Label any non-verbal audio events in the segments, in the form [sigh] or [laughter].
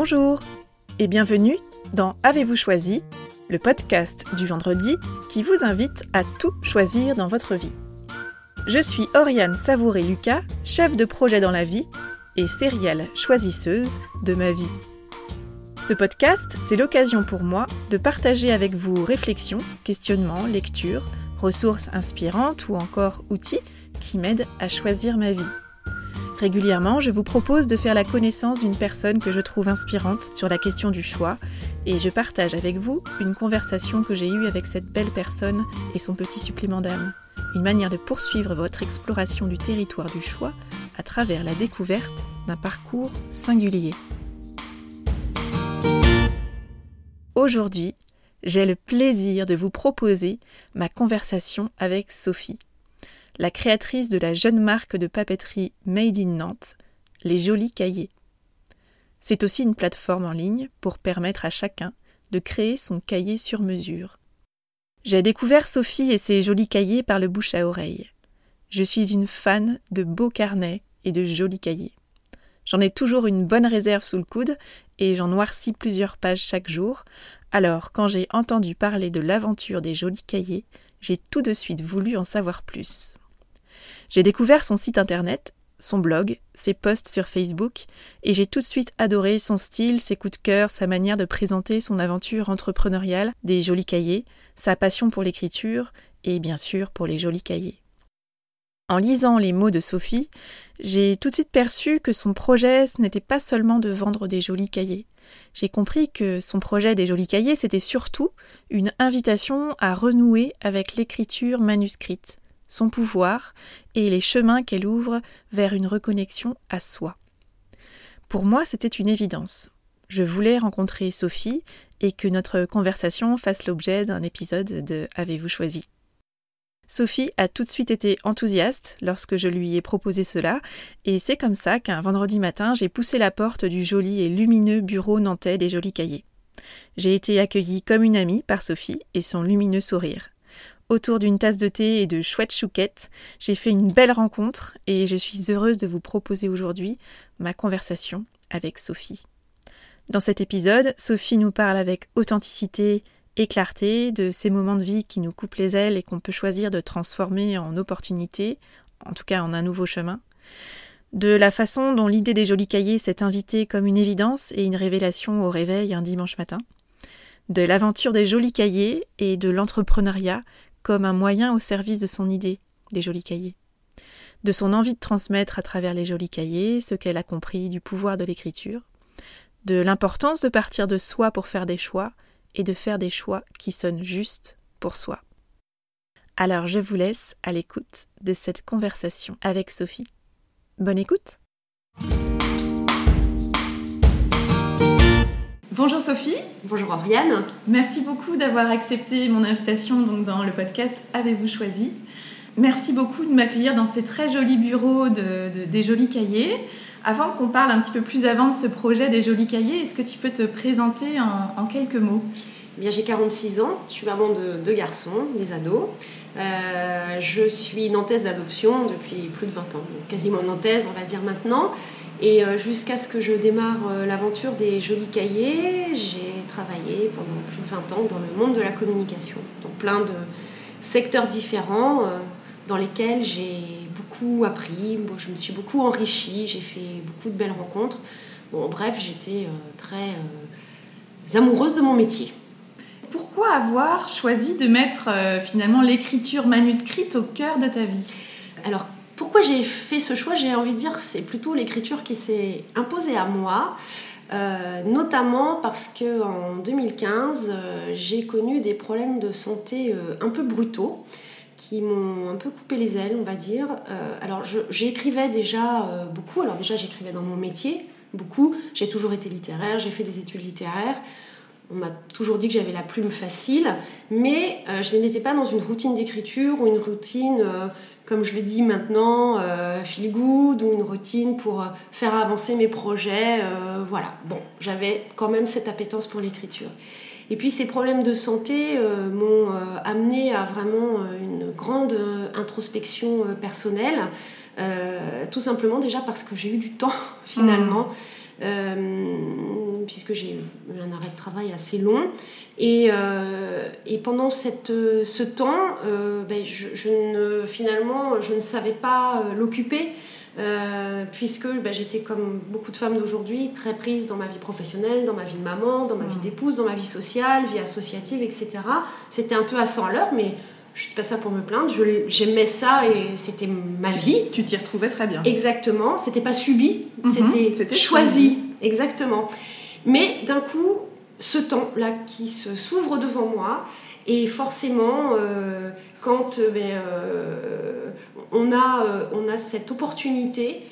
Bonjour et bienvenue dans Avez-vous choisi, le podcast du vendredi qui vous invite à tout choisir dans votre vie. Je suis Oriane Savouré-Lucas, chef de projet dans la vie et sérielle choisisseuse de ma vie. Ce podcast, c'est l'occasion pour moi de partager avec vous réflexions, questionnements, lectures, ressources inspirantes ou encore outils qui m'aident à choisir ma vie. Régulièrement, je vous propose de faire la connaissance d'une personne que je trouve inspirante sur la question du choix et je partage avec vous une conversation que j'ai eue avec cette belle personne et son petit supplément d'âme. Une manière de poursuivre votre exploration du territoire du choix à travers la découverte d'un parcours singulier. Aujourd'hui, j'ai le plaisir de vous proposer ma conversation avec Sophie la créatrice de la jeune marque de papeterie Made in Nantes, les Jolis Cahiers. C'est aussi une plateforme en ligne pour permettre à chacun de créer son cahier sur mesure. J'ai découvert Sophie et ses jolis cahiers par le bouche à oreille. Je suis une fan de beaux carnets et de jolis cahiers. J'en ai toujours une bonne réserve sous le coude et j'en noircis plusieurs pages chaque jour. Alors, quand j'ai entendu parler de l'aventure des jolis cahiers, j'ai tout de suite voulu en savoir plus. J'ai découvert son site internet, son blog, ses posts sur Facebook, et j'ai tout de suite adoré son style, ses coups de cœur, sa manière de présenter son aventure entrepreneuriale, des jolis cahiers, sa passion pour l'écriture, et bien sûr pour les jolis cahiers. En lisant les mots de Sophie, j'ai tout de suite perçu que son projet ce n'était pas seulement de vendre des jolis cahiers. J'ai compris que son projet des jolis cahiers, c'était surtout une invitation à renouer avec l'écriture manuscrite, son pouvoir et les chemins qu'elle ouvre vers une reconnexion à soi. Pour moi, c'était une évidence. Je voulais rencontrer Sophie et que notre conversation fasse l'objet d'un épisode de Avez-vous choisi? Sophie a tout de suite été enthousiaste lorsque je lui ai proposé cela, et c'est comme ça qu'un vendredi matin j'ai poussé la porte du joli et lumineux bureau nantais des jolis cahiers. J'ai été accueillie comme une amie par Sophie et son lumineux sourire autour d'une tasse de thé et de chouettes chouquettes. J'ai fait une belle rencontre et je suis heureuse de vous proposer aujourd'hui ma conversation avec Sophie. Dans cet épisode, Sophie nous parle avec authenticité et clarté de ces moments de vie qui nous coupent les ailes et qu'on peut choisir de transformer en opportunité, en tout cas en un nouveau chemin. De la façon dont l'idée des jolis cahiers s'est invitée comme une évidence et une révélation au réveil un dimanche matin. De l'aventure des jolis cahiers et de l'entrepreneuriat comme un moyen au service de son idée, des jolis cahiers. De son envie de transmettre à travers les jolis cahiers ce qu'elle a compris du pouvoir de l'écriture, de l'importance de partir de soi pour faire des choix et de faire des choix qui sonnent justes pour soi. Alors je vous laisse à l'écoute de cette conversation avec Sophie. Bonne écoute Bonjour Sophie. Bonjour Oriane. Merci beaucoup d'avoir accepté mon invitation donc, dans le podcast Avez-vous choisi? Merci beaucoup de m'accueillir dans ces très jolis bureaux de, des jolis cahiers. Avant qu'on parle un petit peu plus avant de ce projet des jolis cahiers, est-ce que tu peux te présenter en, quelques mots? Eh bien, J'ai 46 ans, je suis maman de deux garçons, des ados. Euh, je suis nantaise d'adoption depuis plus de 20 ans, quasiment nantaise on va dire maintenant. Et euh, jusqu'à ce que je démarre euh, l'aventure des jolis cahiers, j'ai travaillé pendant plus de 20 ans dans le monde de la communication, dans plein de secteurs différents euh, dans lesquels j'ai beaucoup appris, je me suis beaucoup enrichie, j'ai fait beaucoup de belles rencontres. Bon, bref, j'étais très amoureuse de mon métier. Pourquoi avoir choisi de mettre finalement l'écriture manuscrite au cœur de ta vie? Alors, pourquoi j'ai fait ce choix J'ai envie de dire c'est plutôt l'écriture qui s'est imposée à moi. Euh, notamment parce que en 2015, euh, j'ai connu des problèmes de santé euh, un peu brutaux qui m'ont un peu coupé les ailes, on va dire. alors, j'écrivais déjà beaucoup. Alors, déjà, j'écrivais dans mon métier beaucoup. J'ai toujours été littéraire, j'ai fait des études littéraires. On m'a toujours dit que j'avais la plume facile, mais je n'étais pas dans une routine d'écriture ou une routine comme je le dis maintenant, euh, feel good ou une routine pour euh, faire avancer mes projets. Euh, voilà, bon, j'avais quand même cette appétence pour l'écriture. Et puis ces problèmes de santé m'ont amené à vraiment une grande introspection personnelle, tout simplement déjà parce que j'ai eu du temps [laughs] finalement. Mmh. Puisque j'ai eu un arrêt de travail assez long. Et, et pendant cette, ce temps, ben, je, ne, finalement, je ne savais pas l'occuper. puisque ben, j'étais comme beaucoup de femmes d'aujourd'hui très prise dans ma vie professionnelle, dans ma vie de maman, dans ma vie mmh. d'épouse, dans ma vie sociale, vie associative, etc. C'était un peu à 100 à l'heure, mais je ne dis pas ça pour me plaindre, j'aimais ça et c'était ma vie. Tu t'y retrouvais très bien. Exactement, c'était pas subi, mhm. c'était choisi. Exactement. Mais d'un coup, ce temps-là qui se s'ouvre devant moi, et forcément, euh, quand euh, ben, euh, on, a, on a cette opportunité,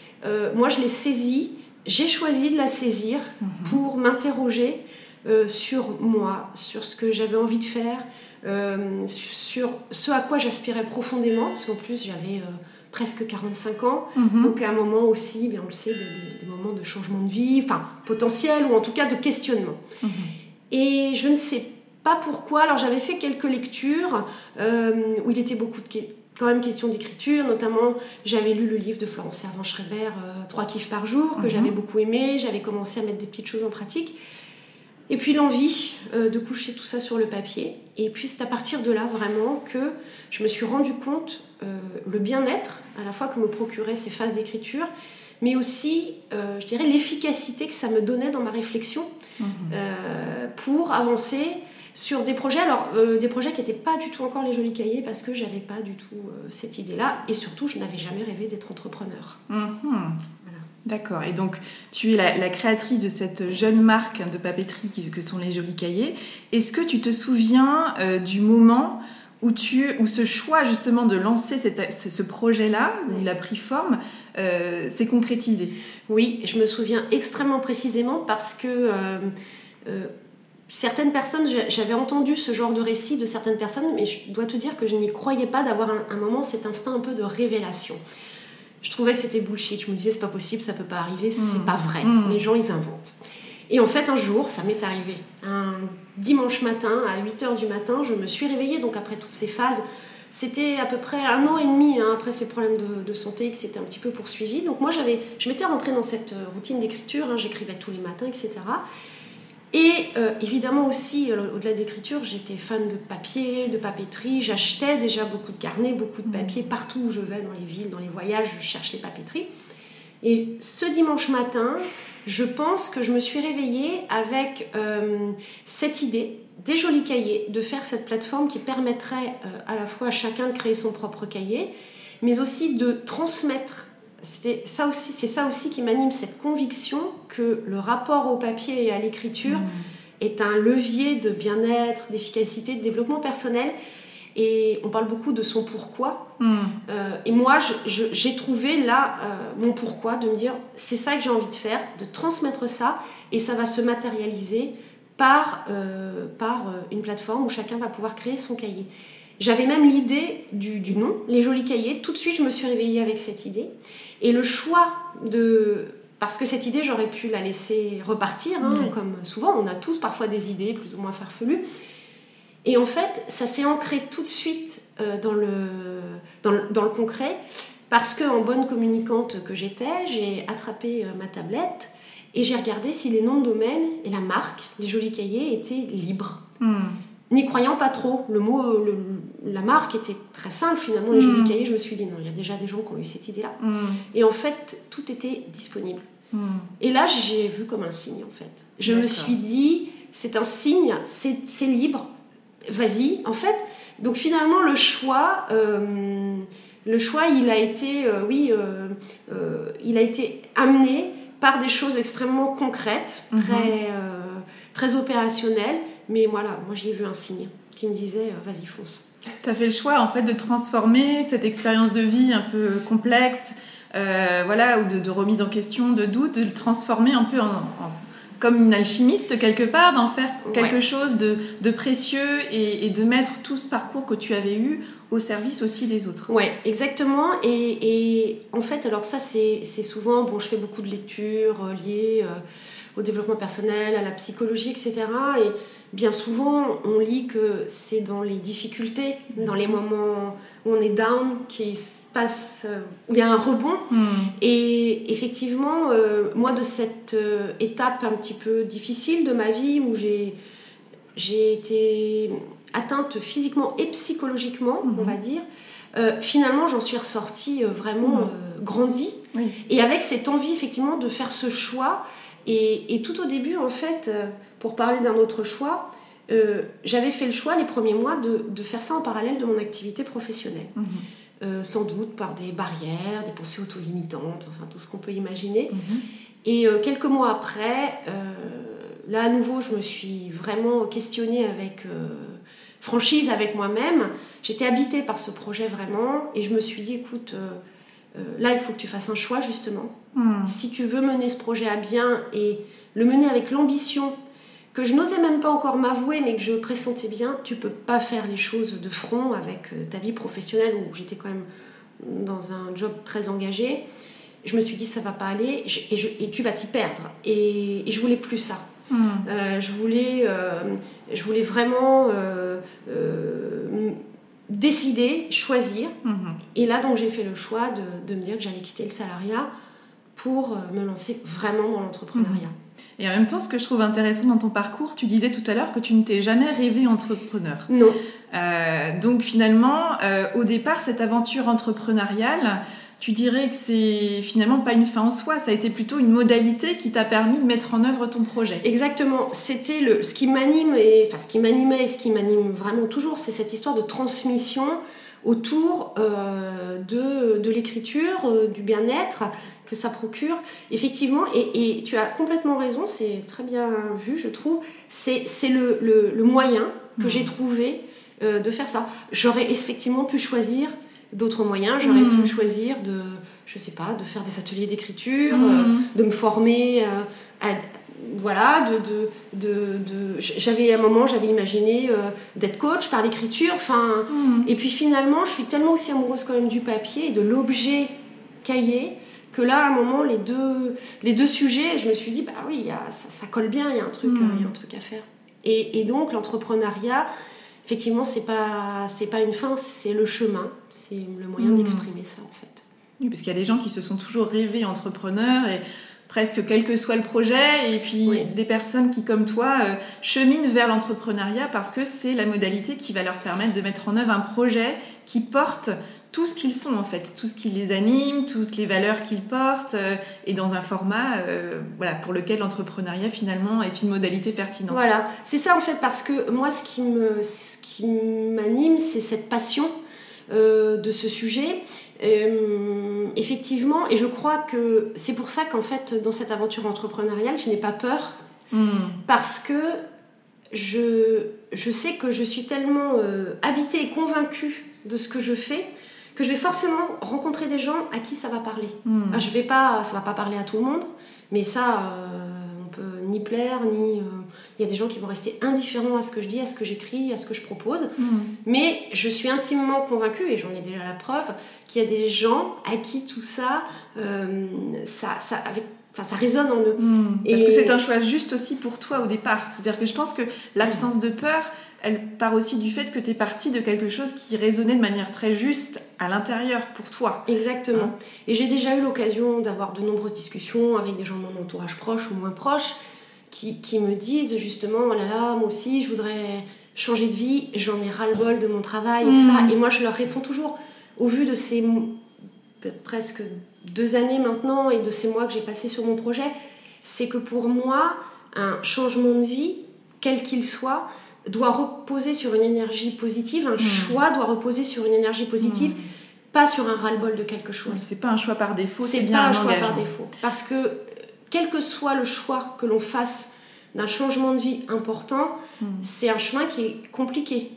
moi je l'ai saisie, j'ai choisi de la saisir mhm. pour m'interroger sur moi, sur ce que j'avais envie de faire, sur ce à quoi j'aspirais profondément, parce qu'en plus j'avais presque 45 ans, mhm. donc à un moment aussi, bien, on le sait, des, moments de changement de vie, enfin potentiel, ou en tout cas de questionnement. Mhm. Et je ne sais pas pourquoi, alors j'avais fait quelques lectures euh, où il était beaucoup de quand même question d'écriture, notamment j'avais lu le livre de Florence Servan-Schreiber, Trois kiffs par jour, que mhm. j'avais beaucoup aimé, j'avais commencé à mettre des petites choses en pratique. Et puis l'envie euh, de coucher tout ça sur le papier. Et puis c'est à partir de là vraiment que je me suis rendu compte euh, le bien-être à la fois que me procuraient ces phases d'écriture, mais aussi, euh, je dirais, l'efficacité que ça me donnait dans ma réflexion mmh. pour avancer sur des projets, alors des projets qui n'étaient pas du tout encore les jolis cahiers parce que j'avais pas du tout cette idée-là et surtout je n'avais jamais rêvé d'être entrepreneur. Mmh. D'accord. Et donc, tu es la, créatrice de cette jeune marque de papeterie que sont les Jolis Cahiers. Est-ce que tu te souviens euh, du moment où, tu, où ce choix justement de lancer ce projet-là, où il a pris forme, euh, s'est concrétisé? Oui, je me souviens extrêmement précisément parce que euh, certaines personnes, j'avais entendu ce genre de récit de certaines personnes, mais je dois te dire que je n'y croyais pas d'avoir un, un moment cet instinct un peu de révélation je trouvais que c'était bullshit. Je me disais, c'est pas possible, ça peut pas arriver, c'est mmh. pas vrai. Mmh. Les gens, ils inventent. Et en fait, un jour, ça m'est arrivé. Un dimanche matin, à 8h du matin, je me suis réveillée, donc après toutes ces phases. C'était à peu près un an et demi hein, après ces problèmes de, santé qui s'étaient un petit peu poursuivis. Donc moi, j'avais, je m'étais rentrée dans cette euh, routine d'écriture, hein, j'écrivais tous les matins, etc. Et euh, évidemment aussi, euh, au-delà d'écriture, j'étais fan de papier, de papeterie. J'achetais déjà beaucoup de carnets, beaucoup de mm. papier partout où je vais, dans les villes, dans les voyages, je cherche les papeteries. Et ce dimanche matin, je pense que je me suis réveillée avec euh, cette idée des jolis cahiers, de faire cette plateforme qui permettrait à la fois à chacun de créer son propre cahier, mais aussi de transmettre c'est ça aussi, c'est ça aussi qui m'anime cette conviction que le rapport au papier et à l'écriture mm. est un levier de bien-être, d'efficacité, de développement personnel. Et on parle beaucoup de son pourquoi. Mm. Euh, et moi, j'ai trouvé là euh, mon pourquoi, de me dire c'est ça que j'ai envie de faire, de transmettre ça, et ça va se matérialiser par, euh, par une plateforme où chacun va pouvoir créer son cahier. J'avais même l'idée du, du, nom, les jolis cahiers. Tout de suite, je me suis réveillée avec cette idée. Et le choix de... Parce que cette idée, j'aurais pu la laisser repartir, hein, comme souvent, on a tous parfois des idées plus ou moins farfelues. Et en fait, ça s'est ancré tout de suite euh, dans, le, dans, le, dans, le, concret, parce qu'en bonne communicante que j'étais, j'ai attrapé euh, ma tablette et j'ai regardé si les noms de domaine et la marque, les jolis cahiers, étaient libres. Hmm n'y croyant pas trop. Le mot, la marque était très simple finalement, les jolis mm. cahiers. Je me suis dit, non, il y a déjà des gens qui ont eu cette idée-là. Mm. Et en fait, tout était disponible. Mm. Et là, j'ai vu comme un signe en fait. Je me suis dit, c'est un signe, c'est libre, vas-y. En fait, donc finalement, le choix. Euh, le choix, il a été, euh, oui, euh, il a été amené par des choses extrêmement concrètes, mm-hmm. très, très opérationnelles, mais voilà, moi j'y ai vu un signe qui me disait euh, vas-y fonce. Tu as fait le choix en fait de transformer cette expérience de vie un peu complexe, euh, voilà, ou de, remise en question, de doute, de le transformer un peu en, comme une alchimiste quelque part, d'en faire quelque chose de, de précieux et, de mettre tout ce parcours que tu avais eu au service aussi des autres. Ouais, exactement. Et, et en fait, alors ça c'est souvent, bon, je fais beaucoup de lectures euh, liées au développement personnel, à la psychologie, etc. Et bien souvent, on lit que c'est dans les difficultés, dans les moments où on est down, qu'il se passe, euh, où il y a un rebond. Hmm. Et, effectivement, euh, moi, de cette euh, étape un petit peu difficile de ma vie où j'ai, j'ai été atteinte physiquement et psychologiquement, on Mhm. va dire, euh, finalement, j'en suis ressortie vraiment Mhm. euh, grandie. Oui. Et avec cette envie, effectivement, de faire ce choix. Et, et tout au début, en fait, pour parler d'un autre choix, euh, j'avais fait le choix les premiers mois de, de faire ça en parallèle de mon activité professionnelle. Mhm. Euh, sans doute par des barrières, des pensées auto-limitantes, enfin tout ce qu'on peut imaginer. Mhm. Et euh, quelques mois après, là à nouveau, je me suis vraiment questionnée avec franchise avec moi-même. J'étais habitée par ce projet vraiment, et je me suis dit, écoute, là il faut que tu fasses un choix justement. Mhm. Si tu veux mener ce projet à bien et le mener avec l'ambition que je n'osais même pas encore m'avouer, mais que je pressentais bien, tu peux pas faire les choses de front avec euh, ta vie professionnelle où j'étais quand même dans un job très engagé. Je me suis dit ça va pas aller et, je- et tu vas t'y perdre. Et, et je voulais plus ça. Mhm. Euh, je voulais, euh, je voulais vraiment euh, décider, choisir. Mhm. Et là donc j'ai fait le choix de, de me dire que j'allais quitter le salariat pour euh, me lancer vraiment dans l'entrepreneuriat. Et en même temps, ce que je trouve intéressant dans ton parcours, tu disais tout à l'heure que tu ne t'es jamais rêvé entrepreneur. Non, Euh, donc finalement, euh, au départ, cette aventure entrepreneuriale, tu dirais que c'est finalement pas une fin en soi, ça a été plutôt une modalité qui t'a permis de mettre en œuvre ton projet. Exactement. C'était le ce qui m'anime et enfin ce qui m'animait et ce qui m'anime vraiment toujours, c'est cette histoire de transmission autour euh, de, de l'écriture, euh, du bien-être que ça procure. Effectivement, et, et tu as complètement raison, c'est très bien vu, je trouve. C'est le, le, le moyen que Mhm. j'ai trouvé euh, de faire ça. J'aurais effectivement pu choisir d'autres moyens. J'aurais Mhm. pu choisir de, je sais pas, de faire des ateliers d'écriture, Mhm. euh, de me former euh, à voilà de, de, de, de- j'avais à un moment j'avais imaginé euh, d'être coach par l'écriture enfin et puis finalement je suis tellement aussi amoureuse quand même du papier et de l'objet cahier que là à un moment les deux les deux sujets je me suis dit bah oui il y a, ça, ça colle bien il y a un truc il y a un truc à faire et, et donc l'entrepreneuriat effectivement c'est pas c'est pas une fin c'est le chemin c'est le moyen Mhm. d'exprimer ça en fait Oui, parce qu'il y a des gens qui se sont toujours rêvés entrepreneurs et presque quel que soit le projet, et puis Oui. des personnes qui, comme toi, euh, cheminent vers l'entrepreneuriat parce que c'est la modalité qui va leur permettre de mettre en œuvre un projet qui porte tout ce qu'ils sont en fait, tout ce qui les anime, toutes les valeurs qu'ils portent, euh, et dans un format euh, voilà, pour lequel l'entrepreneuriat finalement est une modalité pertinente. Voilà, c'est ça en fait, parce que moi, ce qui me, ce qui m'anime, c'est cette passion euh, de ce sujet. Effectivement, et je crois que c'est pour ça qu'en fait, dans cette aventure entrepreneuriale, je n'ai pas peur, Hmm. parce que je, je sais que je suis tellement habitée et convaincue de ce que je fais que je vais forcément rencontrer des gens à qui ça va parler. Ah, je vais pas, ça va pas parler à tout le monde, mais ça, euh, on peut ni plaire, ni. euh, Il y a des gens qui vont rester indifférents à ce que je dis, à ce que j'écris, à ce que je propose. Hmm. Mais je suis intimement convaincue, et j'en ai déjà la preuve, qu'il y a des gens à qui tout ça, euh, ça, ça, avec, enfin, ça résonne en eux. Hmm. Parce Et- que c'est un choix juste aussi pour toi au départ. C'est-à-dire que je pense que l'absence de peur, elle part aussi du fait que tu es parti de quelque chose qui résonnait de manière très juste à l'intérieur pour toi. Exactement. Hein. Et j'ai déjà eu l'occasion d'avoir de nombreuses discussions avec des gens de mon entourage proche ou moins proche qui, qui me disent justement, oh là là, moi aussi, je voudrais changer de vie, j'en ai ras-le-bol de mon travail, etc. Et moi, je leur réponds toujours, au vu de ces presque deux années maintenant et de ces mois que j'ai passés sur mon projet, c'est que pour moi, un changement de vie, quel qu'il soit, doit reposer sur une énergie positive, un Mhm. choix doit reposer sur une énergie positive, pas sur un ras-le-bol de quelque chose. C'est pas un choix par défaut, c'est bien pas un un choix engagement. par défaut. Parce que euh, quel que soit le choix que l'on fasse d'un changement de vie important, Hmm. c'est un chemin qui est compliqué.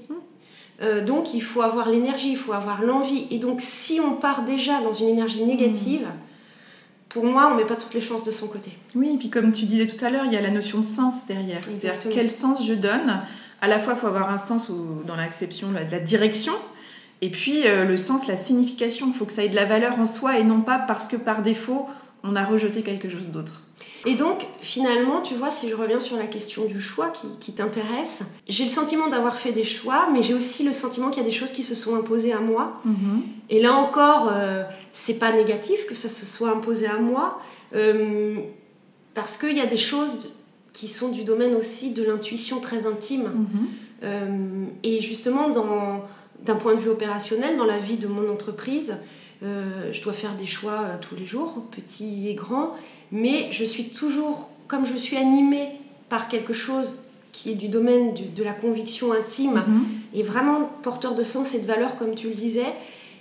Hmm. Euh, donc il faut avoir l'énergie, il faut avoir l'envie. Et donc si on part déjà dans une énergie négative, pour moi, on met pas toutes les chances de son côté. Oui, et puis comme tu disais tout à l'heure, il y a la notion de sens derrière. C'est-à-dire quel sens je donne. À la fois, il faut avoir un sens au- dans l'acception de la- de la direction, et puis euh, le sens, la signification. Il faut que ça ait de la valeur en soi et non pas parce que par défaut, on a rejeté quelque chose d'autre. Et donc, finalement, tu vois, si je reviens sur la question du choix qui, t'intéresse, j'ai le sentiment d'avoir fait des choix, mais j'ai aussi le sentiment qu'il y a des choses qui se sont imposées à moi. Mhm. Et là encore, euh, c'est pas négatif que ça se soit imposé à moi, euh, parce qu'il y a des choses qui sont du domaine aussi de l'intuition très intime. Mhm. Euh, et justement, d'un point de vue opérationnel, dans la vie de mon entreprise, je dois faire des choix tous les jours, petits et grands mais je suis toujours, comme je suis animée par quelque chose qui est du domaine de la conviction intime Mhm. et vraiment porteur de sens et de valeur, comme tu le disais,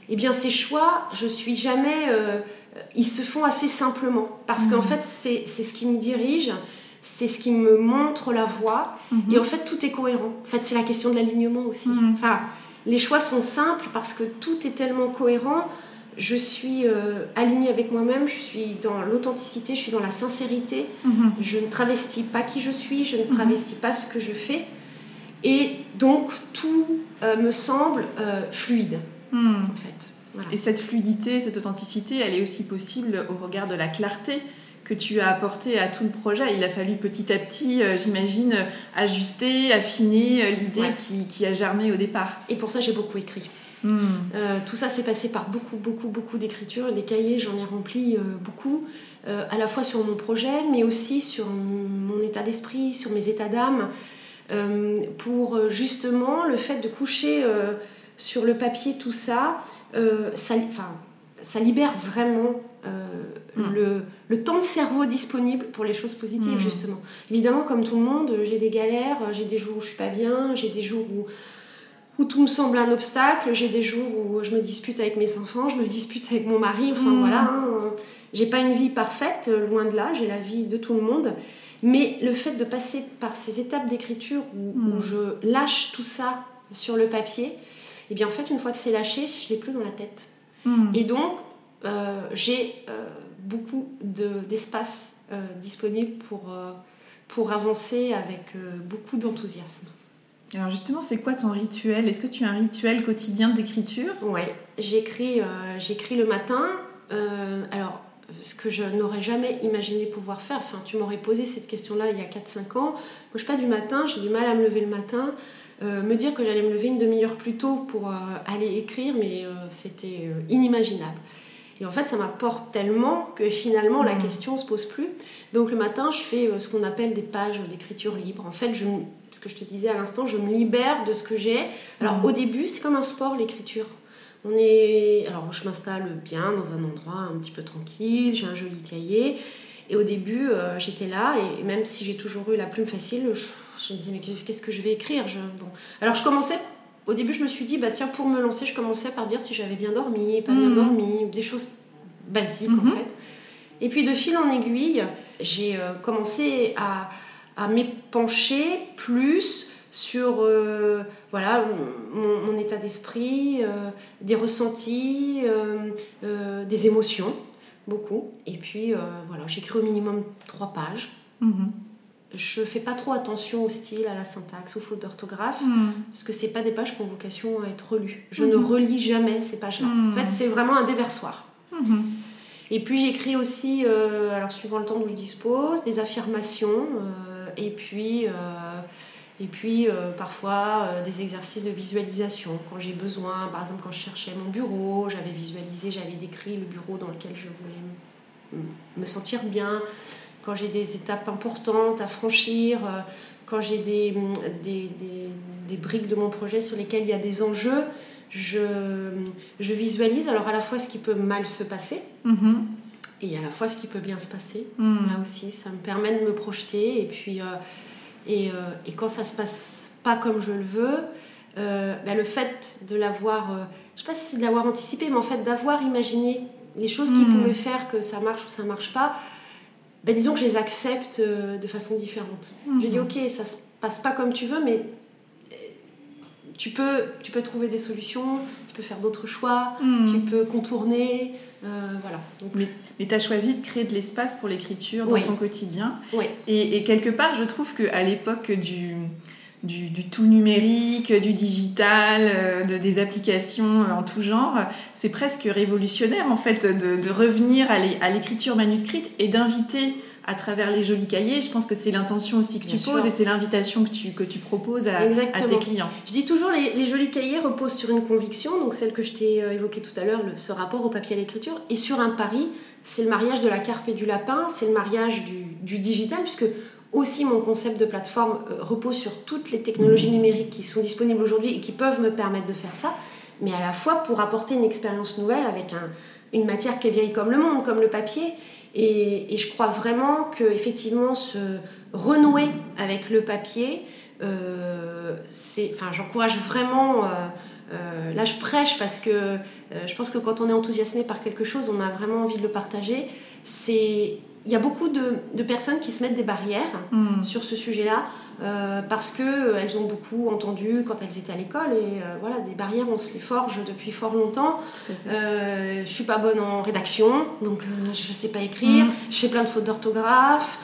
eh bien ces choix, je suis jamais. euh, ils se font assez simplement. Parce qu'en Mhm. fait, c'est c'est ce qui me dirige, c'est ce qui me montre la voie. Mhm. Et en fait, tout est cohérent. En fait, c'est la question de l'alignement aussi. Enfin, les choix sont simples parce que tout est tellement cohérent. Je suis euh, alignée avec moi-même, je suis dans l'authenticité, je suis dans la sincérité. Mhm. Je ne travestis pas qui je suis, je ne travestis pas ce que je fais. Et donc, tout euh, me semble euh, fluide, Mhm. en fait. Voilà. Et cette fluidité, cette authenticité, elle est aussi possible au regard de la clarté que tu as apportée à tout le projet. Il a fallu petit à petit, euh, j'imagine, ajuster, affiner euh, l'idée Ouais. qui, qui a germé au départ. Et pour ça, j'ai beaucoup écrit. Mhm. Euh, tout ça s'est passé par beaucoup, beaucoup, beaucoup d'écriture. Des cahiers, j'en ai rempli euh, beaucoup, euh, à la fois sur mon projet, mais aussi sur mon état d'esprit, sur mes états d'âme, pour justement le fait de coucher sur le papier tout ça, ça, ça libère vraiment euh, Mm. le, le temps de cerveau disponible pour les choses positives, Mm. justement. Évidemment, comme tout le monde, j'ai des galères, j'ai des jours où je suis pas bien, j'ai des jours où où tout me semble un obstacle. J'ai des jours où je me dispute avec mes enfants, je me dispute avec mon mari. Enfin Mm. voilà, hein. j'ai pas une vie parfaite, euh, loin de là. J'ai la vie de tout le monde. Mais le fait de passer par ces étapes d'écriture où, Mm. où je lâche tout ça sur le papier, et bien en fait une fois que c'est lâché, je l'ai plus dans la tête. Mhm. Et donc euh, j'ai euh, beaucoup de- d'espace euh, disponible pour, pour avancer avec beaucoup d'enthousiasme. Alors justement, c'est quoi ton rituel? Est-ce que tu as un rituel quotidien d'écriture? Ouais, j'écris, euh, j'écris le matin. Euh, alors, ce que je n'aurais jamais imaginé pouvoir faire, enfin, tu m'aurais posé cette question-là il y a 4-5 ans. Moi, je suis pas du matin, j'ai du mal à me lever le matin. Euh, me dire que j'allais me lever une demi-heure plus tôt pour aller écrire, mais c'était inimaginable. Et en fait, ça m'apporte tellement que finalement, la Mhm. question ne se pose plus. Donc le matin, je fais ce qu'on appelle des pages d'écriture libre. En fait, je, me- ce que je te disais à l'instant, je me libère de ce que j'ai. Alors Mhm. au début, c'est comme un sport, l'écriture. On est... Alors je m'installe bien dans un endroit un petit peu tranquille, j'ai un joli cahier. Et au début, euh, j'étais là, et même si j'ai toujours eu la plume facile, je, je me disais, mais qu'est-ce que je vais écrire? Je... bon. Alors je commençais, au début, je me suis dit, bah tiens, pour me lancer, je commençais par dire si j'avais bien dormi, pas bien Mhm. dormi, des choses basiques en Mhm. fait. Et puis de fil en aiguille, j'ai euh, commencé à, à m'épancher plus sur euh, voilà, mon, mon état d'esprit, euh, des ressentis, euh, des émotions, beaucoup. Et puis voilà, j'écris au minimum trois pages. Mhm. Je fais pas trop attention au style, à la syntaxe, aux fautes d'orthographe, Mhm. parce que c'est pas des pages qui ont vocation à être relues. Je Mhm. ne relis jamais ces pages-là. Mhm. En fait, c'est vraiment un déversoir. Mhm. Et puis j'écris aussi, alors suivant le temps dont je dispose, des affirmations, et puis, euh, et puis euh, parfois euh, des exercices de visualisation quand j'ai besoin. Par exemple, quand je cherchais mon bureau, j'avais visualisé, j'avais décrit le bureau dans lequel je voulais me- sentir bien. Quand j'ai des étapes importantes à franchir, quand j'ai des, des, des- des briques de mon projet sur lesquelles il y a des enjeux, je, je visualise alors à la fois ce qui peut mal se passer Mhm. Et à la fois ce qui peut bien se passer. Mhm. Là aussi, ça me permet de me projeter et puis euh, et, euh, et quand ça se passe pas comme je le veux, euh, bah, le fait de l'avoir, je sais pas si c'est de l'avoir anticipé, mais en fait d'avoir imaginé les choses qui Mhm. pouvaient faire que ça marche ou ça marche pas, bah, disons que je les accepte de façon différente. Mhm. Je dis ok, ça se passe pas comme tu veux, mais tu peux, tu peux trouver des solutions, tu peux faire d'autres choix, Mhm. tu peux contourner, euh, voilà. Donc, Mais, mais tu as choisi de créer de l'espace pour l'écriture dans Oui. ton quotidien. Et, et quelque part, je trouve qu'à l'époque du, du, du tout numérique, du digital, euh, de, des applications euh, en tout genre, c'est presque révolutionnaire en fait de, de revenir à l'écriture manuscrite et d'inviter à travers les jolis cahiers. Je pense que c'est l'intention aussi que tu poses et c'est l'invitation que tu, que tu proposes à, tes clients. Je dis toujours, les, les, jolis cahiers reposent sur une conviction, donc celle que je t'ai euh, évoquée tout à l'heure, ce rapport au papier à l'écriture, et sur un pari, c'est le mariage de la carpe et du lapin, c'est le mariage du, du digital, puisque aussi mon concept de plateforme euh, repose sur toutes les technologies numériques qui sont disponibles aujourd'hui et qui peuvent me permettre de faire ça, mais à la fois pour apporter une expérience nouvelle avec un, une matière qui est vieille comme le monde, comme le papier. Et, je crois vraiment que effectivement se renouer avec le papier, euh, c'est, enfin, j'encourage vraiment. Euh, euh, là, je prêche parce que je pense que quand on est enthousiasmé par quelque chose, on a vraiment envie de le partager. C'est il y a beaucoup de, personnes qui se mettent des barrières hmm. sur ce sujet-là euh, parce qu'elles euh, ont beaucoup entendu quand elles étaient à l'école et euh, voilà, des barrières, on se les forge depuis fort longtemps. je suis pas bonne en rédaction, donc je sais pas écrire, hmm. je fais plein de fautes d'orthographe.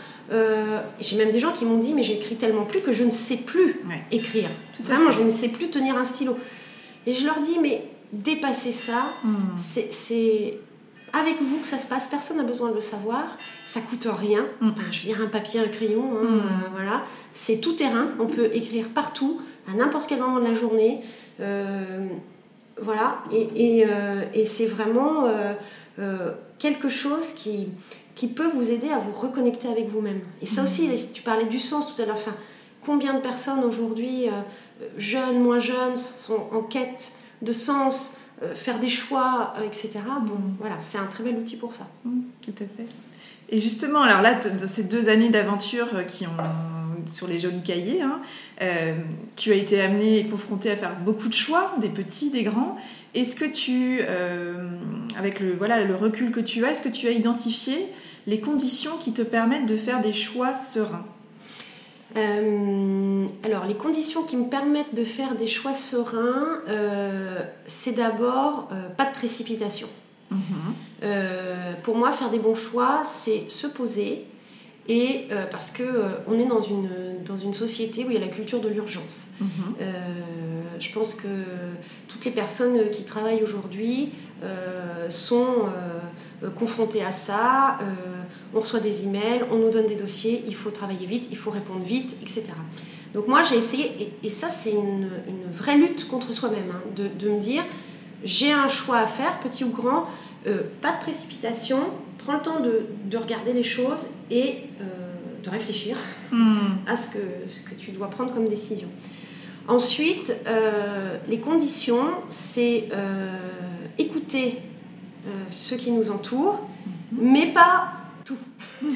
j'ai même des gens qui m'ont dit mais j'écris tellement plus que je ne sais plus écrire. Vraiment, je ne sais plus tenir un stylo. Et je leur dis mais dépasser ça, hmm. c'est avec vous que ça se passe, personne n'a besoin de le savoir, ça coûte rien. Mm. je veux dire, un papier, un crayon, hein, mm. euh, voilà. C'est tout terrain, on peut écrire partout, à n'importe quel moment de la journée. Euh, voilà, et, euh, c'est vraiment quelque chose qui, qui peut vous aider à vous reconnecter avec vous-même. Et ça mm. aussi, tu parlais du sens tout à l'heure. Enfin, combien de personnes aujourd'hui, jeunes, moins jeunes, sont en quête de sens euh, faire des choix, euh, etc. Bon, voilà, c'est un très bel outil pour ça. Mmh, tout à fait. Et justement, alors là, de ces deux années d'aventure euh, qui ont sur les jolis cahiers, hein, tu as été amené et confronté à faire beaucoup de choix, des petits, des grands. Est-ce que tu, avec le, voilà, le recul que tu as, est-ce que tu as identifié les conditions qui te permettent de faire des choix sereins? Euh, alors, les conditions qui me permettent de faire des choix sereins, euh, c'est d'abord euh, pas de précipitation. Mhm. pour moi, faire des bons choix, c'est se poser, et parce que on est dans une, dans une société où il y a la culture de l'urgence. Mhm. je pense que toutes les personnes qui travaillent aujourd'hui sont confrontées à ça on reçoit des emails, on nous donne des dossiers, il faut travailler vite, il faut répondre vite, etc. Donc moi j'ai essayé, et, ça c'est une, vraie lutte contre soi-même, hein, de, me dire j'ai un choix à faire, petit ou grand, euh, pas de précipitation, prends le temps de, regarder les choses et euh, de réfléchir hmm. à ce que, ce que tu dois prendre comme décision. Ensuite, euh, les conditions, c'est écouter ceux qui nous entourent, mais pas tout. [laughs]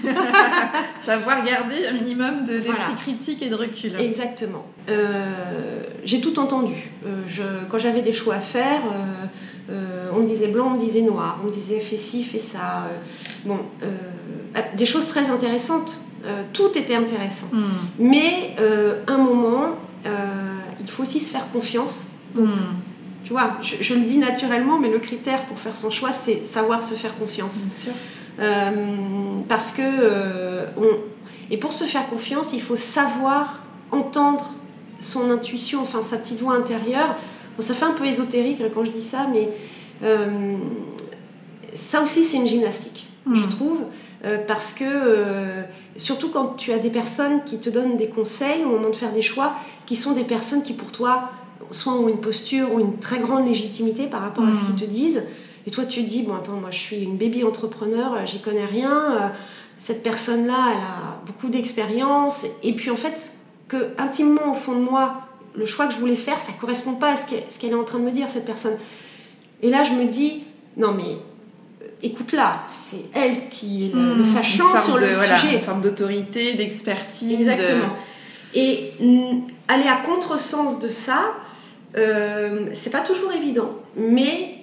Savoir garder un minimum d'esprit critique et de recul. Exactement. Euh, j'ai tout entendu. Euh, je, quand j'avais des choix à faire, euh, on me disait blanc, on me disait noir, on me disait fais ci, fais ça. bon, des choses très intéressantes. tout était intéressant. Hmm. Mais un moment, il faut aussi se faire confiance. Donc, hmm. Tu vois, je, je, le dis naturellement, mais le critère pour faire son choix, c'est savoir se faire confiance. Bien sûr. Euh, parce que euh, et pour se faire confiance, il faut savoir entendre son intuition, enfin sa petite voix intérieure. ça fait un peu ésotérique quand je dis ça, mais euh, ça aussi c'est une gymnastique, je hmm. trouve, parce que surtout quand tu as des personnes qui te donnent des conseils au moment de faire des choix, qui sont des personnes qui pour toi soit ont une posture ou une très grande légitimité par rapport à ce qu'ils hmm. te disent, et toi, tu dis, bon, attends, moi, je suis une baby entrepreneur, euh, j'y connais rien. Euh, cette personne-là, elle a beaucoup d'expérience. Et puis, en fait, que intimement, au fond de moi, le choix que je voulais faire, ça correspond pas à ce qu'elle est en train de me dire, cette personne. Et là, je me dis, non, mais euh, écoute-la, c'est elle qui est le, hmm, sachant sur le sujet. Une forme d'autorité, d'expertise. Exactement. Et mm, aller à contresens de ça, euh, c'est pas toujours évident, mais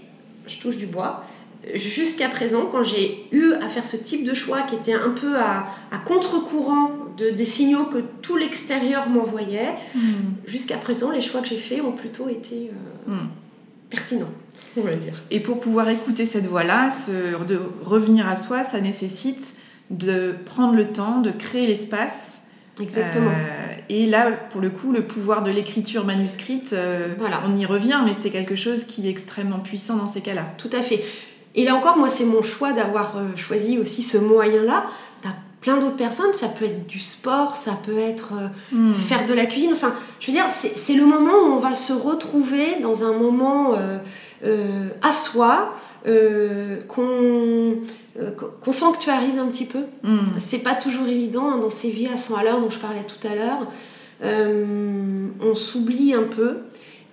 je touche du bois, jusqu'à présent, quand j'ai eu à faire ce type de choix qui était un peu à, contre-courant de, des signaux que tout l'extérieur m'envoyait, hmm. jusqu'à présent, les choix que j'ai faits ont plutôt été euh, hmm. pertinents. On va dire. Et pour pouvoir écouter cette voix-là, de revenir à soi, ça nécessite de prendre le temps, de créer l'espace Exactement. Euh, et là, pour le coup, le pouvoir de l'écriture manuscrite, euh, voilà. on y revient, mais c'est quelque chose qui est extrêmement puissant dans ces cas-là. Tout à fait. Et là encore, moi, c'est mon choix d'avoir euh, choisi aussi ce moyen-là. Tu as plein d'autres personnes. Ça peut être du sport, ça peut être Hmm. faire de la cuisine. Enfin, je veux dire, c'est le moment où on va se retrouver dans un moment à soi, qu'on euh, qu'on sanctuarise un petit peu. Hmm. C'est pas toujours évident hein, dans ces vies à 100 à l'heure dont je parlais tout à l'heure. Euh, on s'oublie un peu.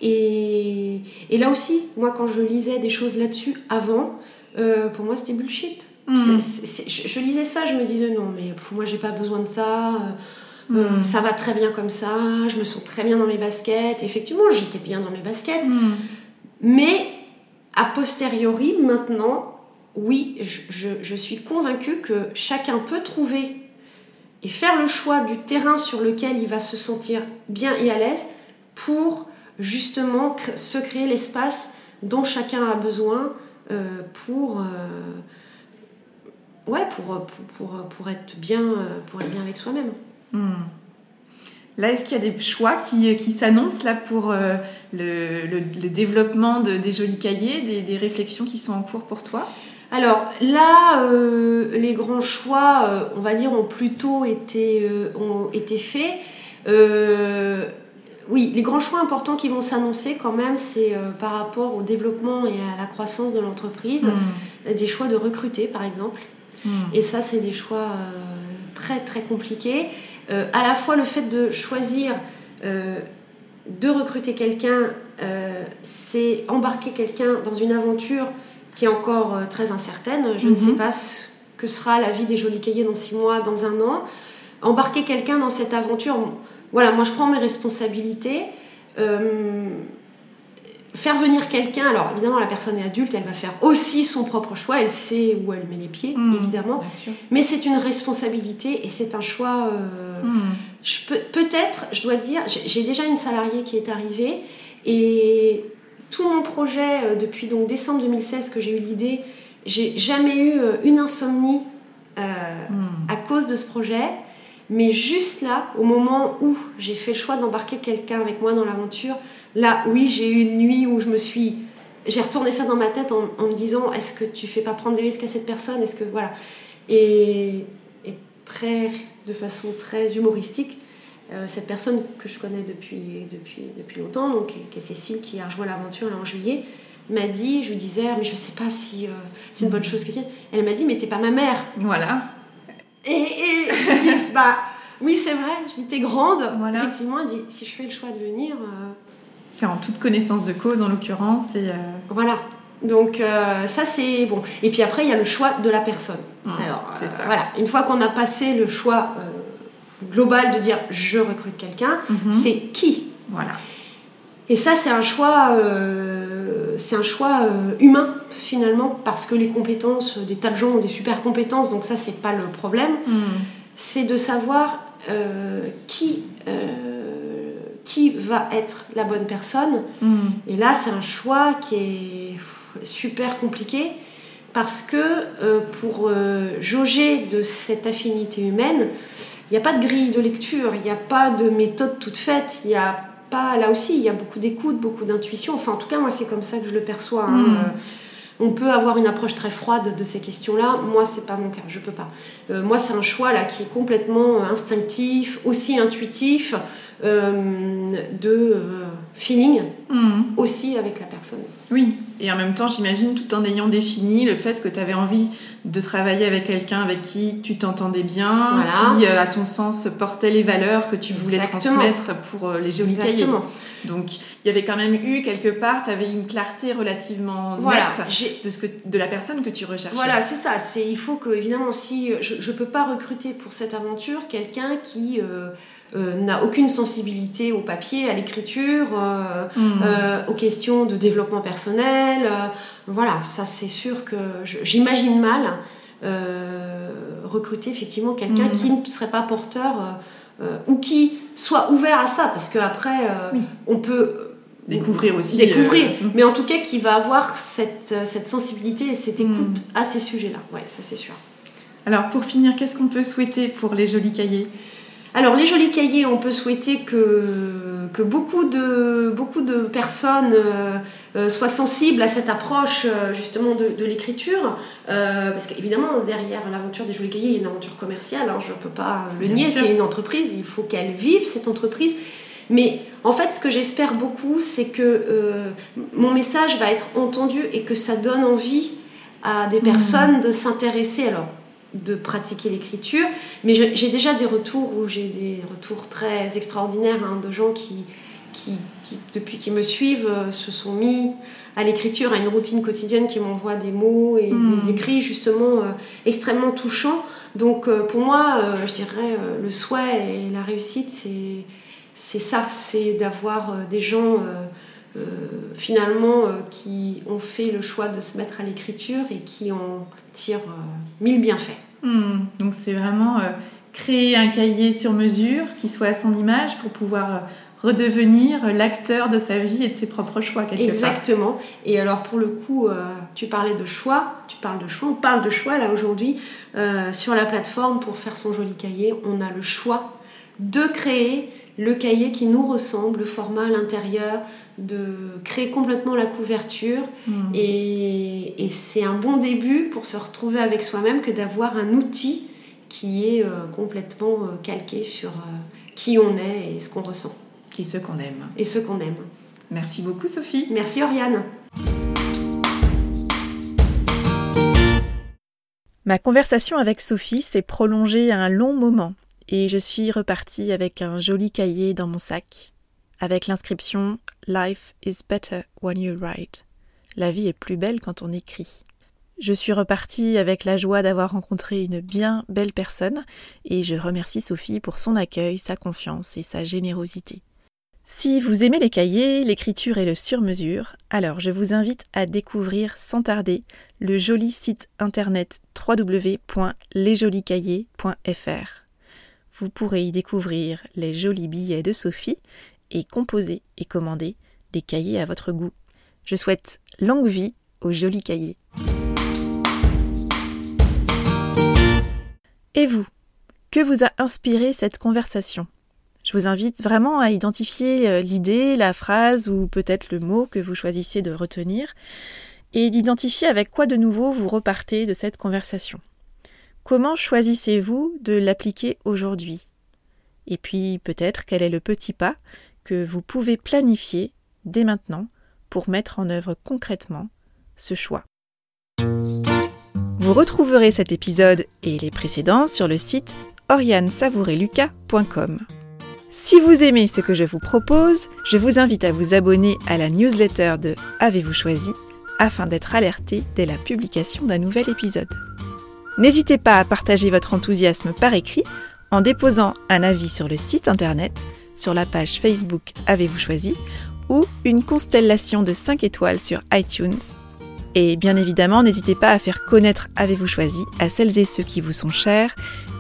Et, et là aussi, moi, quand je lisais des choses là-dessus avant, euh, pour moi, c'était bullshit. Hmm. Je, je lisais ça, je me disais non, mais pff, moi, j'ai pas besoin de ça. Hmm. ça va très bien comme ça. Je me sens très bien dans mes baskets. Effectivement, j'étais bien dans mes baskets. Mais a posteriori, maintenant, oui, je, suis convaincue que chacun peut trouver et faire le choix du terrain sur lequel il va se sentir bien et à l'aise pour justement se créer l'espace dont chacun a besoin pour, être bien, avec soi-même. Hmm. Là, est-ce qu'il y a des choix qui, s'annoncent là pour euh, le, développement de- des jolis cahiers, des réflexions qui sont en cours pour toi? Alors là, euh, les grands choix, euh, on va dire, ont plutôt été, euh, ont été faits. Oui, les grands choix importants qui vont s'annoncer quand même, c'est par rapport au développement et à la croissance de l'entreprise, Hmm. des choix de recruter par exemple. Hmm. Et ça, c'est des choix très très compliqués. À la fois le fait de choisir de recruter quelqu'un, euh, c'est embarquer quelqu'un dans une aventure qui est encore euh, très incertaine. Je ne Mhm. sais pas ce que sera la vie des jolis cahiers dans six mois, dans un an. Embarquer quelqu'un dans cette aventure, voilà, moi je prends mes responsabilités. Euh, faire venir quelqu'un, alors évidemment la personne est adulte, elle va faire aussi son propre choix, elle sait où elle met les pieds, Hmm. évidemment. Mais c'est une responsabilité et c'est un choix. euh, je peux, peut-être, je dois dire, j'ai déjà une salariée qui est arrivée et tout mon projet euh, depuis donc décembre 2016 que j'ai eu l'idée, j'ai jamais eu euh, une insomnie euh, Hmm. à cause de ce projet. Mais juste là, au moment où j'ai fait le choix d'embarquer quelqu'un avec moi dans l'aventure, là, oui, j'ai eu une nuit où je me suis. J'ai retourné ça dans ma tête en, en me disant est-ce que tu fais pas prendre des risques à cette personne? Est-ce que. Voilà. Et, et très, de façon très humoristique, cette personne que je connais depuis, depuis, depuis longtemps, donc, qui est Cécile, qui a rejoint l'aventure là en juillet, m'a dit je lui disais, mais je sais pas si euh, c'est une bonne chose que tu Elle m'a dit, mais t'es pas ma mère. Voilà. Et, et je dis, [laughs] bah oui, c'est vrai, je dis, t'es grande. Voilà. Effectivement, elle dit, si je fais le choix de venir, euh, C'est en toute connaissance de cause en l'occurrence. Et, euh, voilà. Donc euh, ça c'est bon. Et puis après il y a le choix de la personne. hmm, Alors c'est euh, ça. voilà, une fois qu'on a passé le choix euh, global de dire je recrute quelqu'un, Mhm. c'est qui? Voilà. Et ça c'est un choix, euh, c'est un choix euh, humain finalement parce que les compétences, des tas de gens ont des super compétences, donc ça c'est pas le problème. Hmm. c'est de savoir euh, qui, qui va être la bonne personne. Hmm. Et là, c'est un choix qui est super compliqué parce que euh, pour euh, jauger de cette affinité humaine, il n'y a pas de grille de lecture, il n'y a pas de méthode toute faite, il n'y a pas, là aussi, il y a beaucoup d'écoute, beaucoup d'intuition. Enfin, en tout cas, moi, c'est comme ça que je le perçois. hein. Mm. Euh, on peut avoir une approche très froide de ces questions-là. Moi, c'est pas mon cas, je peux pas. Moi, c'est un choix là qui est complètement instinctif, aussi intuitif, de feeling, Hmm. aussi avec la personne. Oui, et en même temps, j'imagine, tout en ayant défini le fait que tu avais envie de travailler avec quelqu'un avec qui tu t'entendais bien, Voilà. qui, euh, à ton sens, portait les valeurs que tu voulais Exactement. transmettre pour euh, les jolis cahiers. Donc, il y avait quand même eu, quelque part, tu avais une clarté relativement Voilà, nette j'ai- de, ce que, de la personne que tu recherchais. Voilà, c'est ça. C'est il faut que évidemment aussi, je ne peux pas recruter pour cette aventure quelqu'un qui euh, euh, n'a aucune sensibilité au papier, à l'écriture, euh, Hmm. euh, aux questions de développement personnel. euh, voilà, ça c'est sûr que j'imagine mal euh, recruter effectivement quelqu'un Mhm. qui ne serait pas porteur ou qui soit ouvert à ça, parce qu'après Oui. on peut Découvrir aussi. découvrir, euh, mais en tout cas qui va avoir cette, cette sensibilité et cette écoute à ces sujets-là. Ouais, ça c'est sûr. Alors, pour finir, qu'est-ce qu'on peut souhaiter pour les jolis cahiers? Alors les jolis cahiers, on peut souhaiter que, que beaucoup, de, beaucoup de personnes euh, euh, soient sensibles à cette approche euh, justement de, l'écriture. parce qu'évidemment, derrière l'aventure des jolis cahiers, il y a une aventure commerciale. Hein, je ne peux pas le nier, c'est une entreprise, il faut qu'elle vive cette entreprise. Mais en fait, ce que j'espère beaucoup, c'est que mon message va être entendu et que ça donne envie à des mmh. personnes de s'intéresser. Alors, de pratiquer l'écriture. Mais j'ai déjà des retours où j'ai des retours très extraordinaires hein, de gens qui, qui, depuis qu'ils me suivent, euh, se sont mis à l'écriture, à une routine quotidienne qui m'envoie des mots et hmm. des écrits justement euh, extrêmement touchants. Donc euh, pour moi, je dirais, le souhait et la réussite, c'est ça, c'est d'avoir des gens finalement qui ont fait le choix de se mettre à l'écriture et qui en tirent mille bienfaits. Hmm. donc c'est vraiment euh, créer un cahier sur mesure qui soit à son image pour pouvoir euh, redevenir l'acteur de sa vie et de ses propres choix quelque Exactement. Et alors pour le coup, euh, tu parlais de choix, tu parles de choix, on parle de choix là aujourd'hui sur la plateforme pour faire son joli cahier, on a le choix de créer le cahier qui nous ressemble, le format à l'intérieur, de créer complètement la couverture. Hmm. Et, c'est un bon début pour se retrouver avec soi-même que d'avoir un outil qui est euh, complètement euh, calqué sur euh, qui on est et ce qu'on ressent. Et ce qu'on aime. Et ce qu'on aime. Merci beaucoup Sophie. Merci Oriane. Ma conversation avec Sophie s'est prolongée un long moment et je suis repartie avec un joli cahier dans mon sac avec l'inscription Life is better when you write. La vie est plus belle quand on écrit. Je suis repartie avec la joie d'avoir rencontré une bien belle personne et je remercie Sophie pour son accueil, sa confiance et sa générosité. Si vous aimez les cahiers, l'écriture et le sur-mesure, alors je vous invite à découvrir sans tarder le joli site internet www.lesjolicahiers.fr. Vous pourrez y découvrir les jolis billets de Sophie et composer et commander des cahiers à votre goût. Je souhaite longue vie aux jolis cahiers. Et vous Que vous a inspiré cette conversation? Je vous invite vraiment à identifier euh, l'idée, la phrase ou peut-être le mot que vous choisissez de retenir et d'identifier avec quoi de nouveau vous repartez de cette conversation. Comment choisissez-vous de l'appliquer aujourd'hui? Et puis peut-être quel est le petit pas que vous pouvez planifier dès maintenant pour mettre en œuvre concrètement ce choix. Vous retrouverez cet épisode et les précédents sur le site oriansavoureluca.com. Si vous aimez ce que je vous propose, je vous invite à vous abonner à la newsletter de Avez-vous choisi afin d'être alerté dès la publication d'un nouvel épisode. N'hésitez pas à partager votre enthousiasme par écrit en déposant un avis sur le site internet sur la page Facebook Avez-vous choisi ou une constellation de 5 étoiles sur iTunes. Et bien évidemment, n'hésitez pas à faire connaître Avez-vous choisi à celles et ceux qui vous sont chers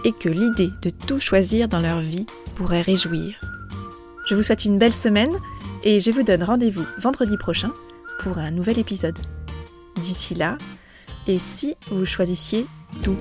et que l'idée de tout choisir dans leur vie pourrait réjouir. Je vous souhaite une belle semaine et je vous donne rendez-vous vendredi prochain pour un nouvel épisode. D'ici là, et si vous choisissiez tout?